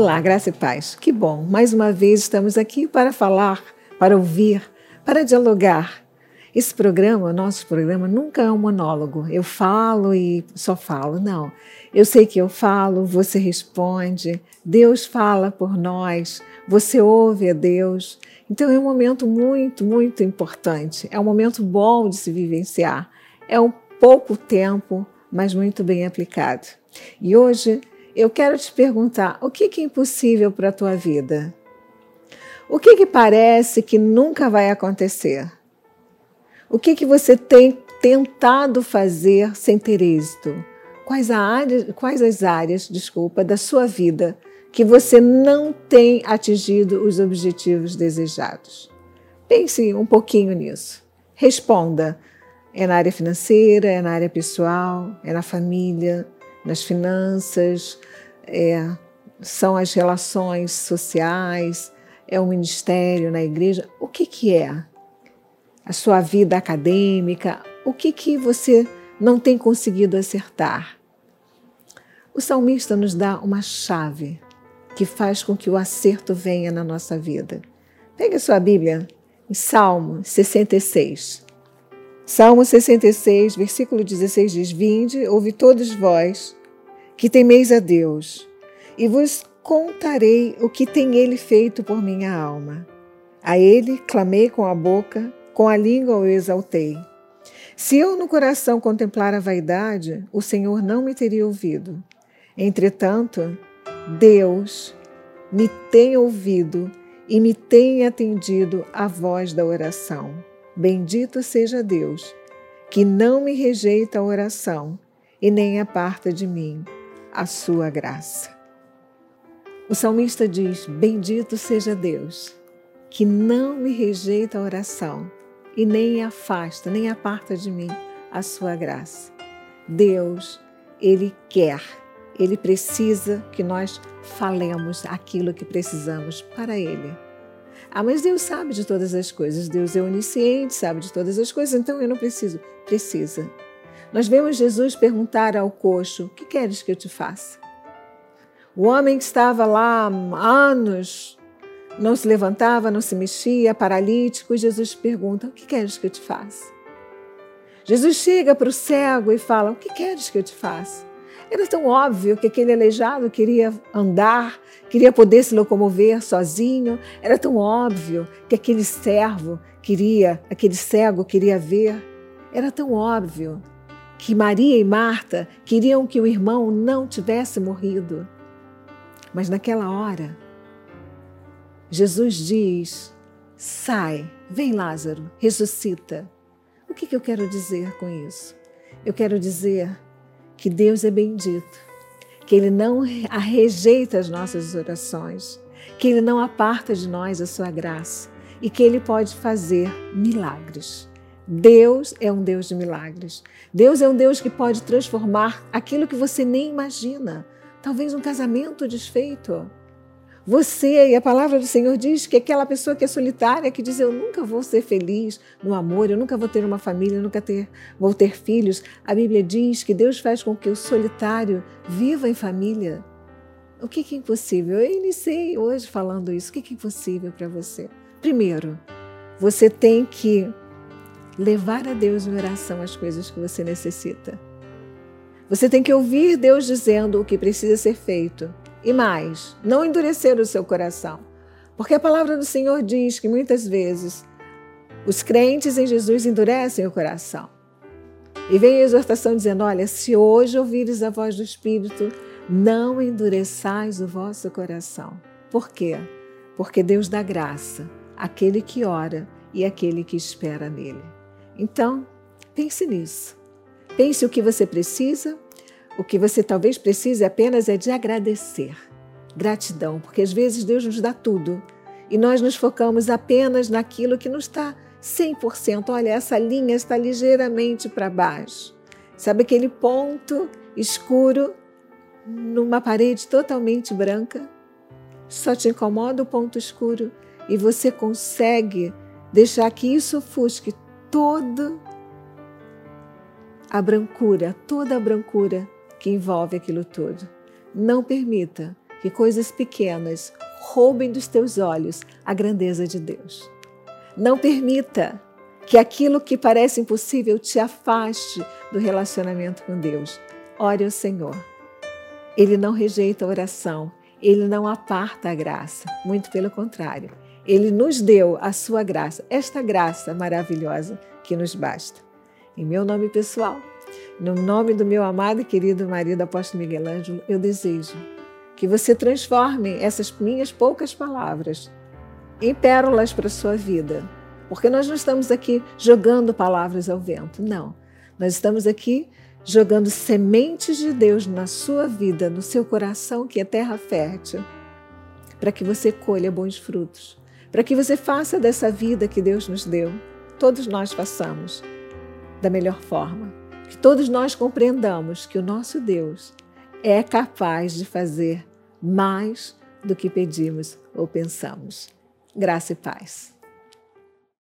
Olá, graça e paz. Que bom, mais uma vez estamos aqui para falar, para ouvir, para dialogar. Esse programa, nosso programa, nunca é um monólogo. Eu falo e só falo. Não. Eu sei que eu falo, você responde, Deus fala por nós, você ouve a Deus. Então é um momento muito, muito importante. É um momento bom de se vivenciar. É um pouco tempo, mas muito bem aplicado. E hoje eu quero te perguntar: o que é impossível para a tua vida? O que, que parece que nunca vai acontecer? O que, que você tem tentado fazer sem ter êxito? Quais, área, quais as áreas, desculpa, da sua vida que você não tem atingido os objetivos desejados? Pense um pouquinho nisso. Responda. É na área financeira, é na área pessoal, é na família, nas finanças, é, são as relações sociais, é o ministério na igreja. O que, que é? A sua vida acadêmica? O que, que você não tem conseguido acertar? O salmista nos dá uma chave que faz com que o acerto venha na nossa vida. Pegue a sua Bíblia em Salmo 66. Salmo 66, versículo 16 diz: Vinde, ouve todos vós que temeis a Deus, e vos contarei o que tem ele feito por minha alma. A ele clamei com a boca, com a língua o exaltei. Se eu no coração contemplar a vaidade, o Senhor não me teria ouvido. Entretanto, Deus me tem ouvido e me tem atendido a voz da oração. Bendito seja Deus, que não me rejeita a oração e nem aparta de mim a sua graça. O salmista diz: Bendito seja Deus, que não me rejeita a oração e nem afasta, nem aparta de mim a sua graça. Deus, Ele quer, Ele precisa que nós falemos aquilo que precisamos para Ele. Ah, mas Deus sabe de todas as coisas, Deus é onisciente, sabe de todas as coisas, então eu não preciso. Precisa. Nós vemos Jesus perguntar ao coxo: O que queres que eu te faça? O homem que estava lá há anos, não se levantava, não se mexia, paralítico, e Jesus pergunta: O que queres que eu te faça? Jesus chega para o cego e fala: O que queres que eu te faça? Era tão óbvio que aquele aleijado queria andar, queria poder se locomover sozinho. Era tão óbvio que aquele servo queria, aquele cego queria ver. Era tão óbvio que Maria e Marta queriam que o irmão não tivesse morrido. Mas naquela hora, Jesus diz: sai, vem Lázaro, ressuscita. O que, que eu quero dizer com isso? Eu quero dizer que Deus é bendito, que Ele não rejeita as nossas orações, que Ele não aparta de nós a sua graça e que Ele pode fazer milagres. Deus é um Deus de milagres. Deus é um Deus que pode transformar aquilo que você nem imagina. Talvez um casamento desfeito. Você, e a palavra do Senhor diz que aquela pessoa que é solitária, que diz eu nunca vou ser feliz no amor, eu nunca vou ter uma família, eu nunca ter, vou ter filhos. A Bíblia diz que Deus faz com que o solitário viva em família. O que é impossível? Eu iniciei hoje falando isso. O que é impossível para você? Primeiro, você tem que levar a Deus em oração as coisas que você necessita. Você tem que ouvir Deus dizendo o que precisa ser feito e mais, não endurecer o seu coração. Porque a palavra do Senhor diz que muitas vezes os crentes em Jesus endurecem o coração. E vem a exortação dizendo: Olha, se hoje ouvires a voz do Espírito, não endureçais o vosso coração. Por quê? Porque Deus dá graça àquele que ora e àquele que espera nele. Então, pense nisso. Pense o que você precisa o que você talvez precise apenas é de agradecer. Gratidão, porque às vezes Deus nos dá tudo e nós nos focamos apenas naquilo que não está 100%. Olha, essa linha está ligeiramente para baixo. Sabe aquele ponto escuro numa parede totalmente branca? Só te incomoda o ponto escuro e você consegue deixar que isso ofusque toda a brancura, toda a brancura que envolve aquilo tudo. Não permita que coisas pequenas roubem dos teus olhos a grandeza de Deus. Não permita que aquilo que parece impossível te afaste do relacionamento com Deus. Ore ao Senhor. Ele não rejeita a oração, ele não aparta a graça, muito pelo contrário. Ele nos deu a sua graça, esta graça maravilhosa que nos basta. Em meu nome pessoal, no nome do meu amado e querido marido apóstolo Miguel Ângelo, eu desejo que você transforme essas minhas poucas palavras em pérolas para a sua vida. Porque nós não estamos aqui jogando palavras ao vento, não. Nós estamos aqui jogando sementes de Deus na sua vida, no seu coração, que é terra fértil, para que você colha bons frutos, para que você faça dessa vida que Deus nos deu, todos nós façamos da melhor forma, que todos nós compreendamos que o nosso Deus é capaz de fazer mais do que pedimos ou pensamos. Graça e paz.